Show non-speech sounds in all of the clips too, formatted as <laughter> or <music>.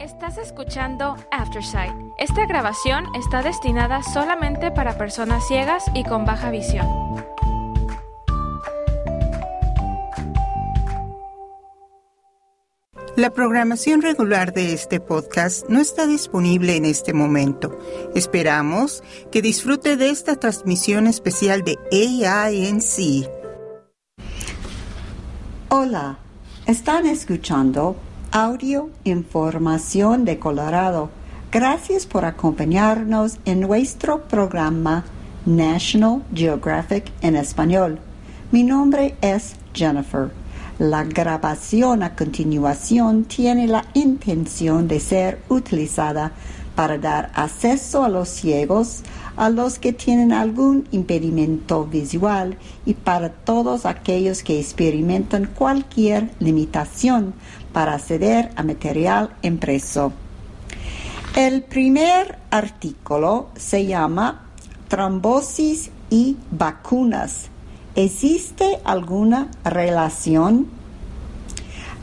Estás escuchando Aftersight. Esta grabación está destinada solamente para personas ciegas y con baja visión. La programación regular de este podcast no está disponible en este momento. Esperamos que disfrute de esta transmisión especial de AINC. Hola, están escuchando Audio Información de Colorado. Gracias por acompañarnos en nuestro programa National Geographic en español. Mi nombre es Jennifer. La grabación a continuación tiene la intención de ser utilizada para dar acceso a los ciegos, a los que tienen algún impedimento visual y para todos aquellos que experimentan cualquier limitación para acceder a material impreso. El primer artículo se llama Trombosis y vacunas ¿Existe alguna relación?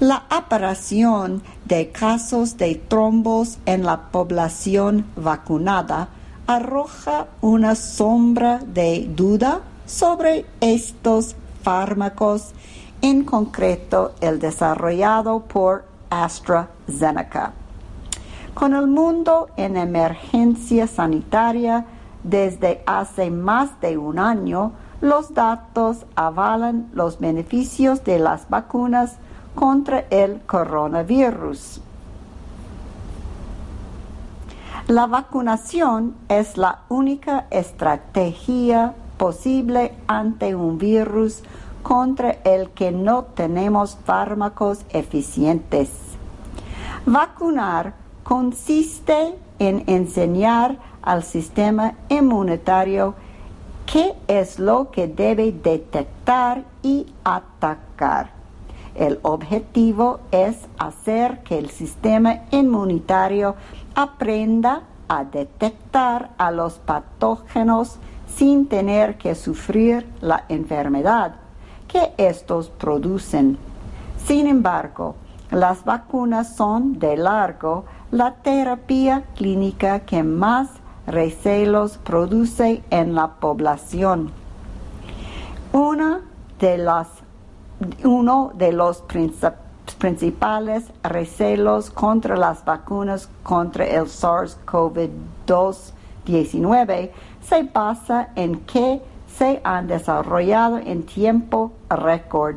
La aparición de casos de trombos en la población vacunada arroja una sombra de duda sobre estos fármacos, en concreto el desarrollado por AstraZeneca. Con el mundo en emergencia sanitaria desde hace más de un año, los datos avalan los beneficios de las vacunas contra el coronavirus. La vacunación es la única estrategia posible ante un virus contra el que no tenemos fármacos eficientes. Vacunar consiste en enseñar al sistema inmunitario qué es lo que debe detectar y atacar. El objetivo es hacer que el sistema inmunitario aprenda a detectar a los patógenos sin tener que sufrir la enfermedad que estos producen. Sin embargo, las vacunas son de largo la terapia clínica que más recelos produce en la población. Una de las, uno de los principales recelos contra las vacunas contra el SARS-CoV-2-19 se basa en que se han desarrollado en tiempo récord.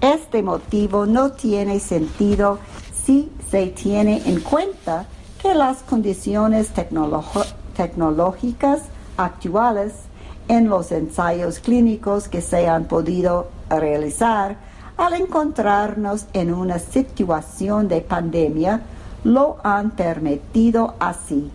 Este motivo no tiene sentido si se tiene en cuenta que las condiciones tecnológicas tecnológicas actuales en los ensayos clínicos que se han podido realizar al encontrarnos en una situación de pandemia lo han permitido así.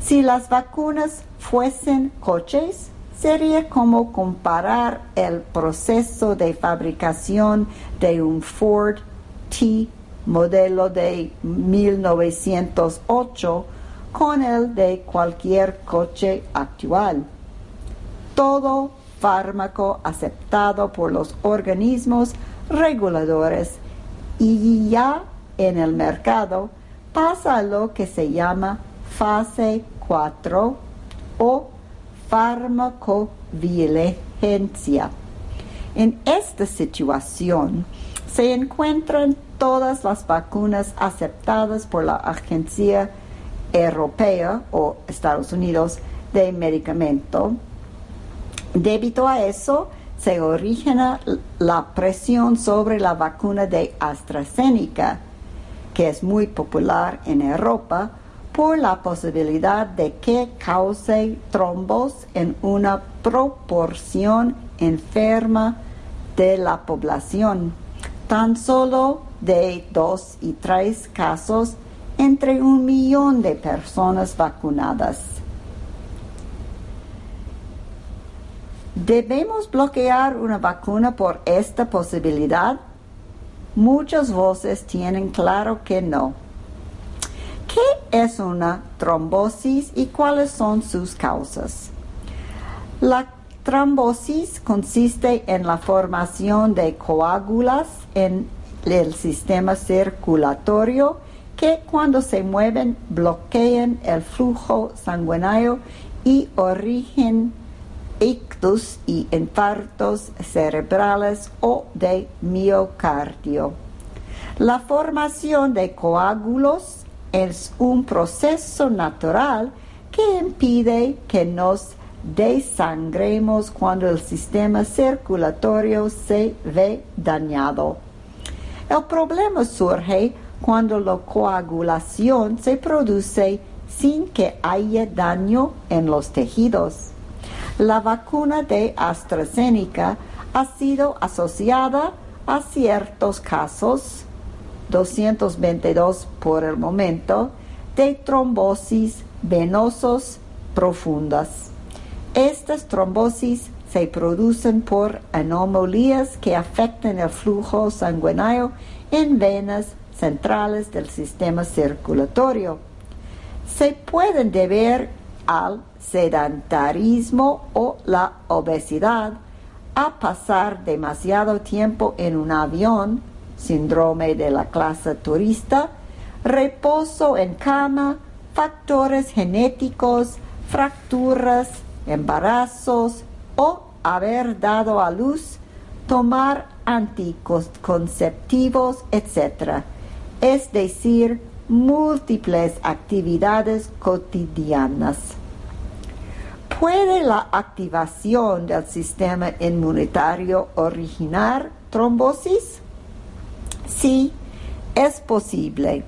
Si las vacunas fuesen coches, sería como comparar el proceso de fabricación de un Ford T modelo de 1908 con el de cualquier coche actual. Todo fármaco aceptado por los organismos reguladores y ya en el mercado pasa a lo que se llama fase 4 o farmacovigilancia. En esta situación se encuentran todas las vacunas aceptadas por la Agencia Europea o Estados Unidos de medicamento. Debido a eso, se origina la presión sobre la vacuna de AstraZeneca, que es muy popular en Europa, por la posibilidad de que cause trombos en una proporción enferma de la población. Tan solo de dos y tres casos entre un millón de personas vacunadas. ¿Debemos bloquear una vacuna por esta posibilidad? Muchas voces tienen claro que no. ¿Qué es una trombosis y cuáles son sus causas? La trombosis consiste en la formación de coágulas en el sistema circulatorio que cuando se mueven bloquean el flujo sanguíneo y origen ictus y infartos cerebrales o de miocardio. La formación de coágulos es un proceso natural que impide que nos desangremos cuando el sistema circulatorio se ve dañado. El problema surge cuando la coagulación se produce sin que haya daño en los tejidos. La vacuna de AstraZeneca ha sido asociada a ciertos casos, 222 por el momento, de trombosis venosos profundas. Estas trombosis se producen por anomalías que afectan el flujo sanguíneo en venas centrales del sistema circulatorio. Se pueden deber al sedentarismo o la obesidad, a pasar demasiado tiempo en un avión, síndrome de la clase turista, reposo en cama, factores genéticos, fracturas, embarazos o haber dado a luz, tomar anticonceptivos, etc. Es decir, múltiples actividades cotidianas. ¿Puede la activación del sistema inmunitario originar trombosis? Sí, es posible.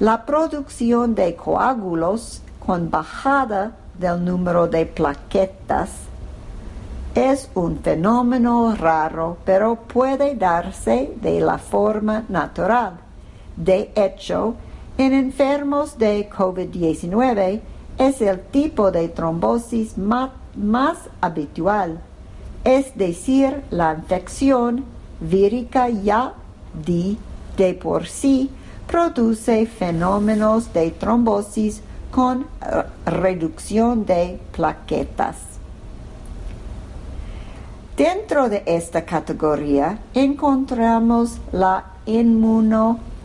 La producción de coágulos con bajada del número de plaquetas es un fenómeno raro, pero puede darse de la forma natural. De hecho, en enfermos de COVID-19 es el tipo de trombosis más, habitual, es decir, la infección vírica ya de por sí produce fenómenos de trombosis con eh, reducción de plaquetas. Dentro de esta categoría encontramos la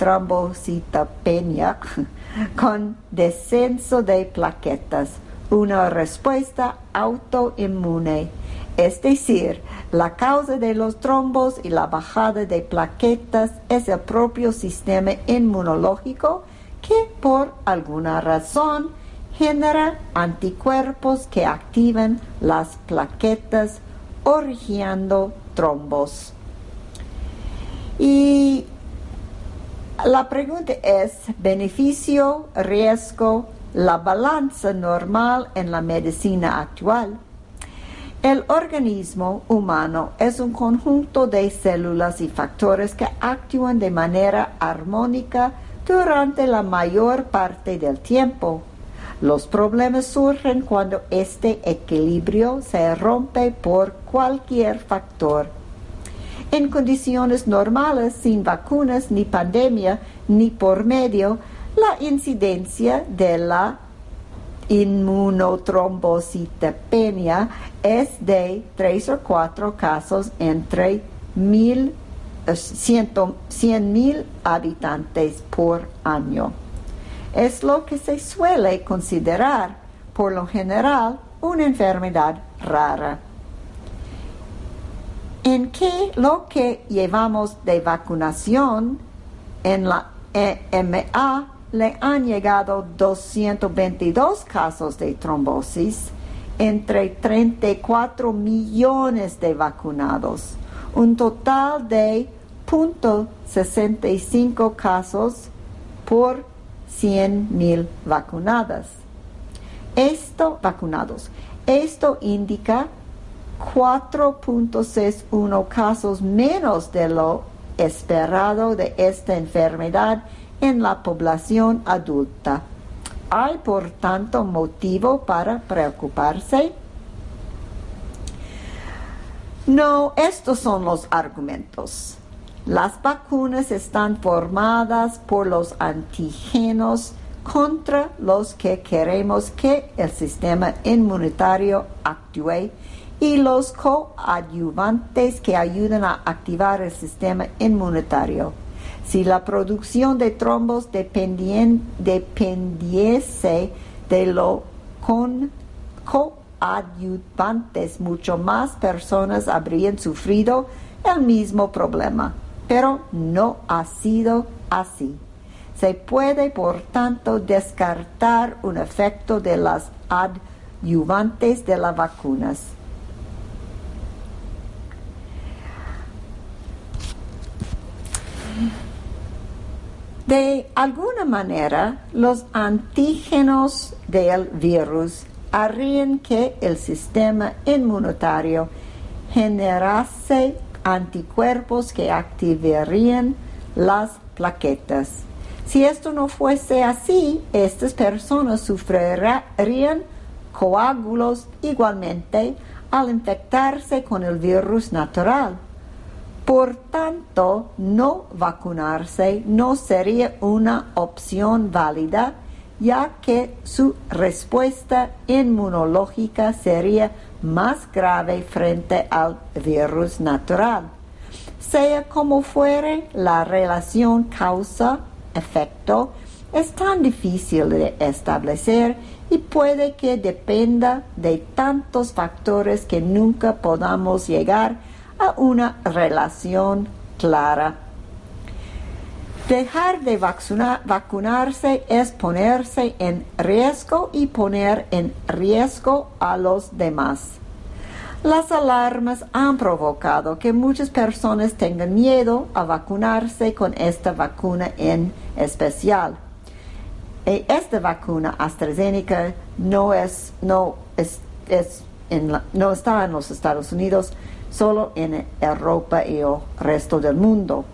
inmunotrombocitopenia <laughs> con descenso de plaquetas, una respuesta autoinmune, es decir, la causa de los trombos y la bajada de plaquetas es el propio sistema inmunológico que por alguna razón genera anticuerpos que activan las plaquetas originando trombos. Y la pregunta es, beneficio, riesgo, la balanza normal en la medicina actual. El organismo humano es un conjunto de células y factores que actúan de manera armónica durante la mayor parte del tiempo. Los problemas surgen cuando este equilibrio se rompe por cualquier factor. En condiciones normales, sin vacunas ni pandemia ni por medio, la incidencia de la inmunotrombocitopenia es de 3 o 4 casos entre mil 100 mil habitantes por año. Es lo que se suele considerar, por lo general, una enfermedad rara. En que lo que llevamos de vacunación en la EMA le han llegado 222 casos de trombosis entre 34 millones de vacunados un total de 0.65 casos por 100 mil vacunadas. Esto, vacunados. Esto indica 4.61 casos menos de lo esperado de esta enfermedad en la población adulta. Hay, por tanto, motivo para preocuparse no, estos son los argumentos. Las vacunas están formadas por los antígenos contra los que queremos que el sistema inmunitario actúe y los coadyuvantes que ayudan a activar el sistema inmunitario. Si la producción de trombos dependiese de lo con coadyuvantes, mucho más personas habrían sufrido el mismo problema. Pero no ha sido así. Se puede, por tanto, descartar un efecto de las adyuvantes de las vacunas. De alguna manera, los antígenos del virus harían que el sistema inmunitario generase anticuerpos que activarían las plaquetas. Si esto no fuese así, estas personas sufrirían coágulos igualmente al infectarse con el virus natural. Por tanto, no vacunarse no sería una opción válida, ya que su respuesta inmunológica sería más grave frente al virus natural. Sea como fuere, la relación causa-efecto es tan difícil de establecer y puede que dependa de tantos factores que nunca podamos llegar una relación clara. Dejar de vacuna- vacunarse es ponerse en riesgo y poner en riesgo a los demás. Las alarmas han provocado que muchas personas tengan miedo a vacunarse con esta vacuna en especial. E esta vacuna AstraZeneca no es, no es, es en no está en los Estados Unidos, solo en Europa y el resto del mundo.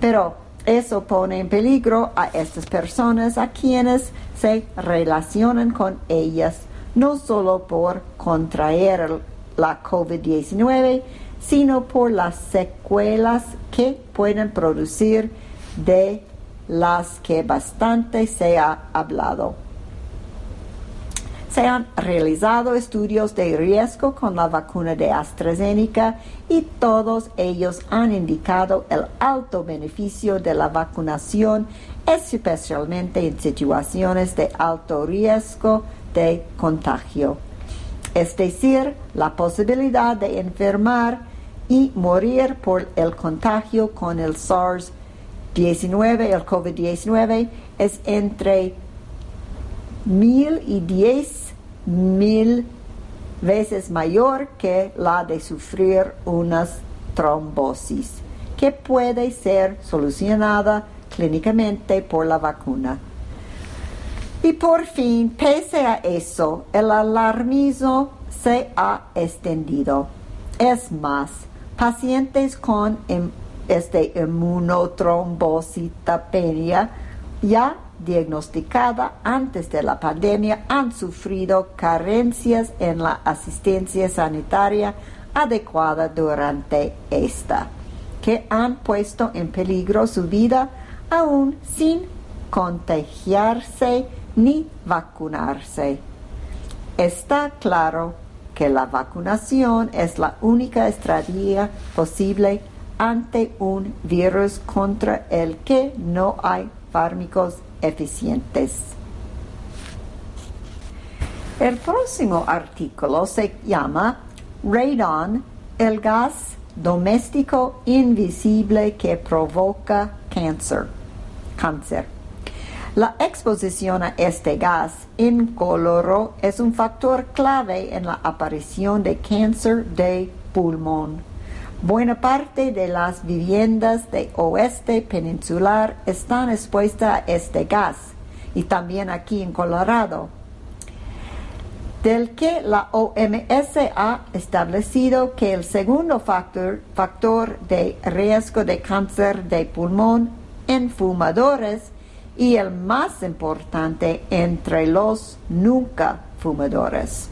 Pero eso pone en peligro a estas personas a quienes se relacionan con ellas, no solo por contraer la COVID-19, sino por las secuelas que pueden producir de las que bastante se ha hablado. Se han realizado estudios de riesgo con la vacuna de AstraZeneca y todos ellos han indicado el alto beneficio de la vacunación, especialmente en situaciones de alto riesgo de contagio. Es decir, la posibilidad de enfermar y morir por el contagio con el SARS-19, el COVID-19, es entre mil y diez mil veces mayor que la de sufrir unas trombosis, que puede ser solucionada clínicamente por la vacuna. Y por fin, pese a eso, el alarmismo se ha extendido. Es más, pacientes con em- este inmunotrombocitopenia ya diagnosticada antes de la pandemia han sufrido carencias en la asistencia sanitaria adecuada durante esta, que han puesto en peligro su vida aún sin contagiarse ni vacunarse. Está claro que la vacunación es la única estrategia posible ante un virus contra el que no hay fármacos eficientes. El próximo artículo se llama Radon, el gas doméstico invisible que provoca cáncer. cáncer. La exposición a este gas incoloro es un factor clave en la aparición de cáncer de pulmón. Buena parte de las viviendas de oeste peninsular están expuestas a este gas y también aquí en Colorado, del que la OMS ha establecido que el segundo factor, factor de riesgo de cáncer de pulmón en fumadores y el más importante entre los nunca fumadores.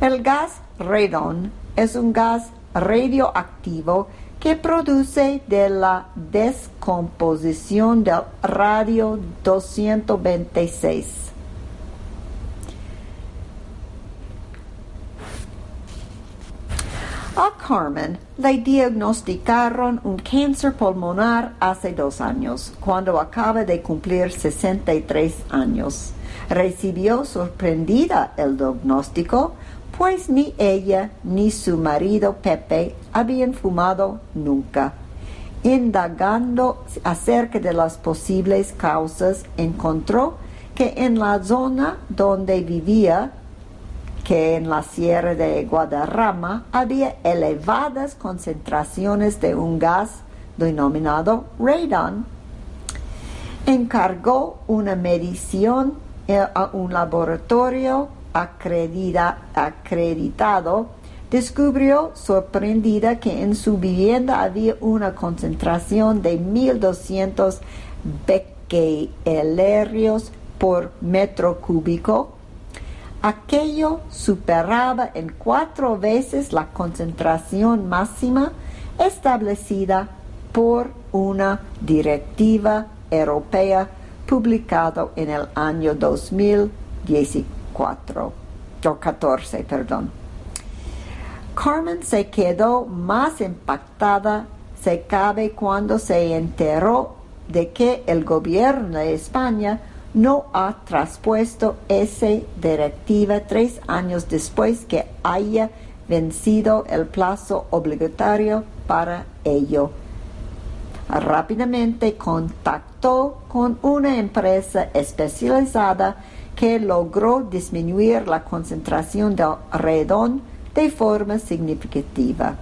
El gas radon es un gas radioactivo que produce de la descomposición del radio 226. A Carmen le diagnosticaron un cáncer pulmonar hace dos años, cuando acaba de cumplir 63 años. Recibió sorprendida el diagnóstico, pues ni ella ni su marido Pepe habían fumado nunca. Indagando acerca de las posibles causas, encontró que en la zona donde vivía que en la sierra de Guadarrama había elevadas concentraciones de un gas denominado radon. Encargó una medición eh, a un laboratorio acreditado, descubrió sorprendida que en su vivienda había una concentración de 1200 becquerelios por metro cúbico. Aquello superaba en cuatro veces la concentración máxima establecida por una directiva europea publicado en el año 2014. perdón. Carmen se quedó más impactada, se cabe, cuando se enteró de que el gobierno de España no ha traspuesto esa directiva tres años después que haya vencido el plazo obligatorio para ello. Rápidamente contactó con una empresa especializada que logró disminuir la concentración de redón de forma significativa.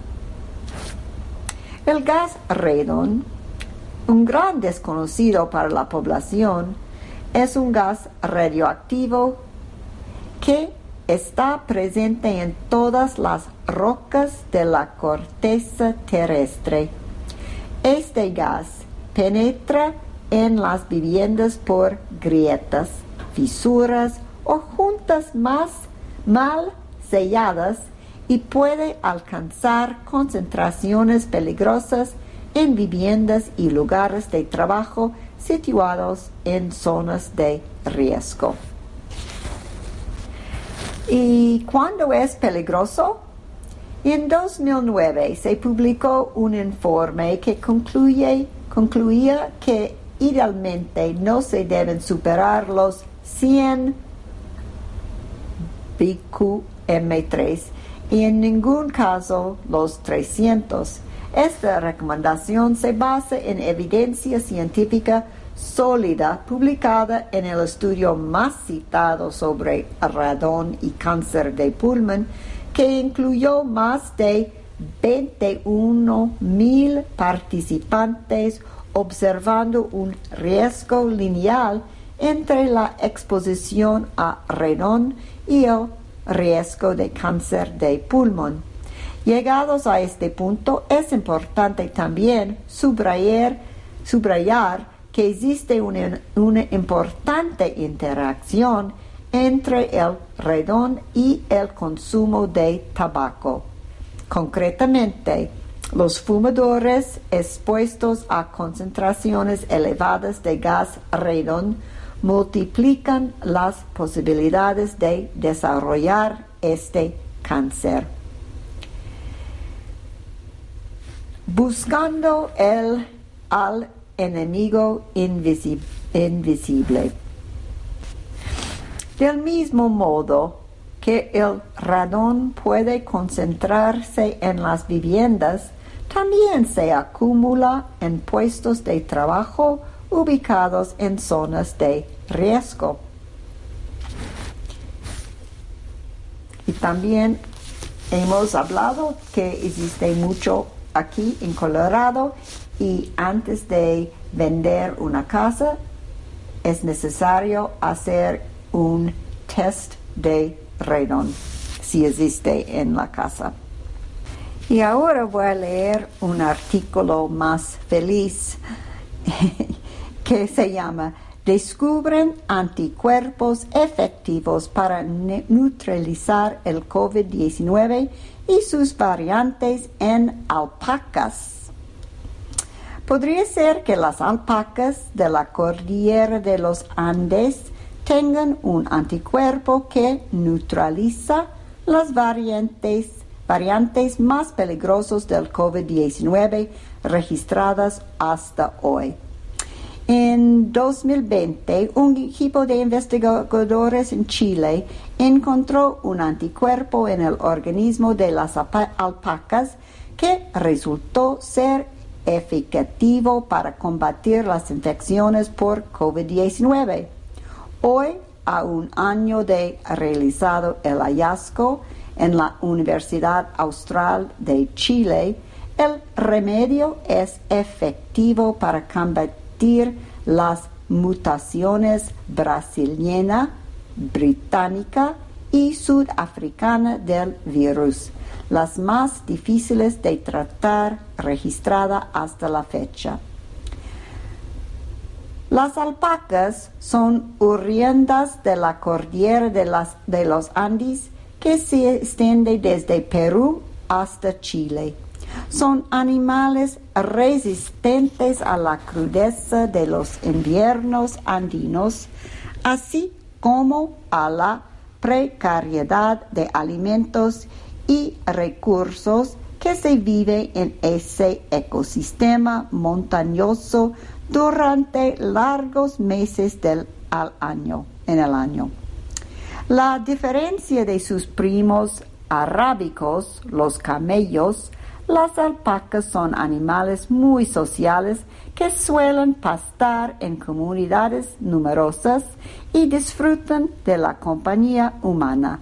El gas redón, un gran desconocido para la población, es un gas radioactivo que está presente en todas las rocas de la corteza terrestre. Este gas penetra en las viviendas por grietas, fisuras o juntas más mal selladas y puede alcanzar concentraciones peligrosas en viviendas y lugares de trabajo situados en zonas de riesgo. ¿Y cuándo es peligroso? En 2009 se publicó un informe que concluye, concluía que idealmente no se deben superar los 100 BQM3 y en ningún caso los 300 esta recomendación se basa en evidencia científica sólida publicada en el estudio más citado sobre radón y cáncer de pulmón, que incluyó más de 21 mil participantes observando un riesgo lineal entre la exposición a radón y el riesgo de cáncer de pulmón. Llegados a este punto, es importante también subrayar, subrayar que existe una, importante interacción entre el redón y el consumo de tabaco. Concretamente, los fumadores expuestos a concentraciones elevadas de gas redón multiplican las posibilidades de desarrollar este cáncer. buscando el, al enemigo invisible. Del mismo modo que el radón puede concentrarse en las viviendas, también se acumula en puestos de trabajo ubicados en zonas de riesgo. Y también hemos hablado que existe mucho aquí en Colorado y antes de vender una casa es necesario hacer un test de radon si existe en la casa. Y ahora voy a leer un artículo más feliz <laughs> que se llama Descubren anticuerpos efectivos para neutralizar el COVID-19 y sus variantes en alpacas. Podría ser que las alpacas de la cordillera de los Andes tengan un anticuerpo que neutraliza las variantes variantes más peligrosos del COVID-19 registradas hasta hoy. En 2020, un equipo de investigadores en Chile encontró un anticuerpo en el organismo de las alpacas que resultó ser eficativo para combatir las infecciones por COVID-19. Hoy, a un año de realizado el hallazgo en la Universidad Austral de Chile, el remedio es efectivo para combatir las mutaciones brasileña, británica y sudafricana del virus, las más difíciles de tratar registrada hasta la fecha. Las alpacas son oriendas de la cordillera de, de los Andes que se extiende desde Perú hasta Chile. Son animales resistentes a la crudeza de los inviernos andinos, así como a la precariedad de alimentos y recursos que se vive en ese ecosistema montañoso durante largos meses del año, en el año. La diferencia de sus primos arábicos, los camellos, las alpacas son animales muy sociales que suelen pastar en comunidades numerosas y disfrutan de la compañía humana.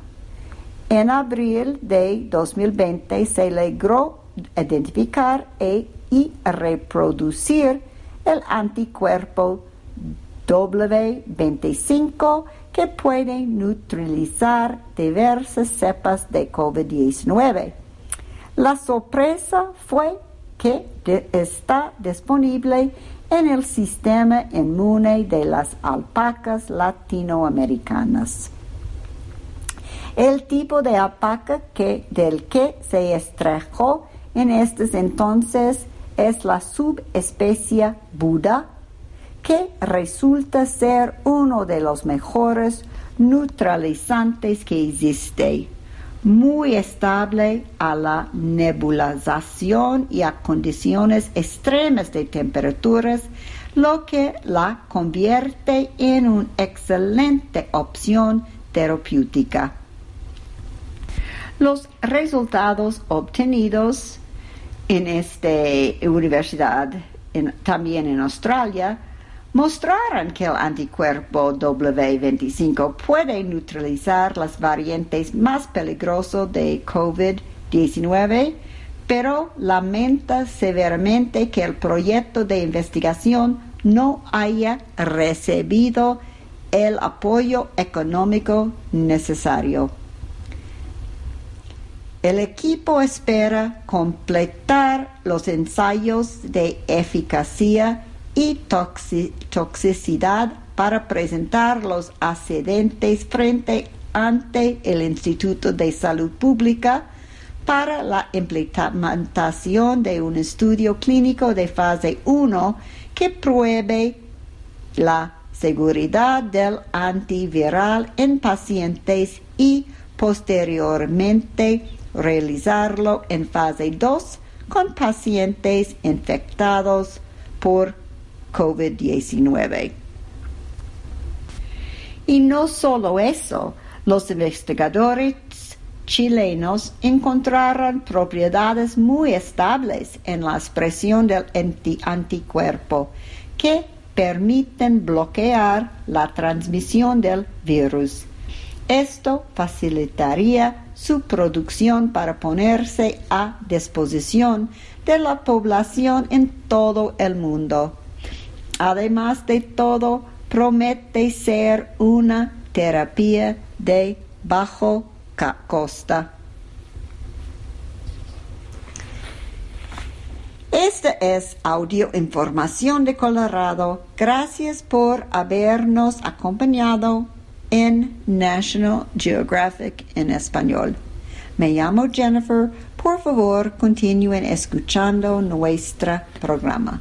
En abril de 2020 se logró identificar e, y reproducir el anticuerpo W25 que puede neutralizar diversas cepas de COVID-19. La sorpresa fue que está disponible en el sistema inmune de las alpacas latinoamericanas. El tipo de alpaca del que se extrajo en estos entonces es la subespecie Buda, que resulta ser uno de los mejores neutralizantes que existe muy estable a la nebulización y a condiciones extremas de temperaturas, lo que la convierte en una excelente opción terapéutica. Los resultados obtenidos en esta universidad, también en Australia, mostraron que el anticuerpo W25 puede neutralizar las variantes más peligrosas de COVID-19, pero lamenta severamente que el proyecto de investigación no haya recibido el apoyo económico necesario. El equipo espera completar los ensayos de eficacia y toxicidad para presentar los accidentes frente ante el Instituto de Salud Pública para la implementación de un estudio clínico de fase 1 que pruebe la seguridad del antiviral en pacientes y posteriormente realizarlo en fase 2 con pacientes infectados por COVID-19. Y no solo eso, los investigadores chilenos encontraron propiedades muy estables en la expresión del anticuerpo que permiten bloquear la transmisión del virus. Esto facilitaría su producción para ponerse a disposición de la población en todo el mundo. Además de todo, promete ser una terapia de bajo costa. Esta es Audio Información de Colorado. Gracias por habernos acompañado en National Geographic en español. Me llamo Jennifer. Por favor, continúen escuchando nuestro programa.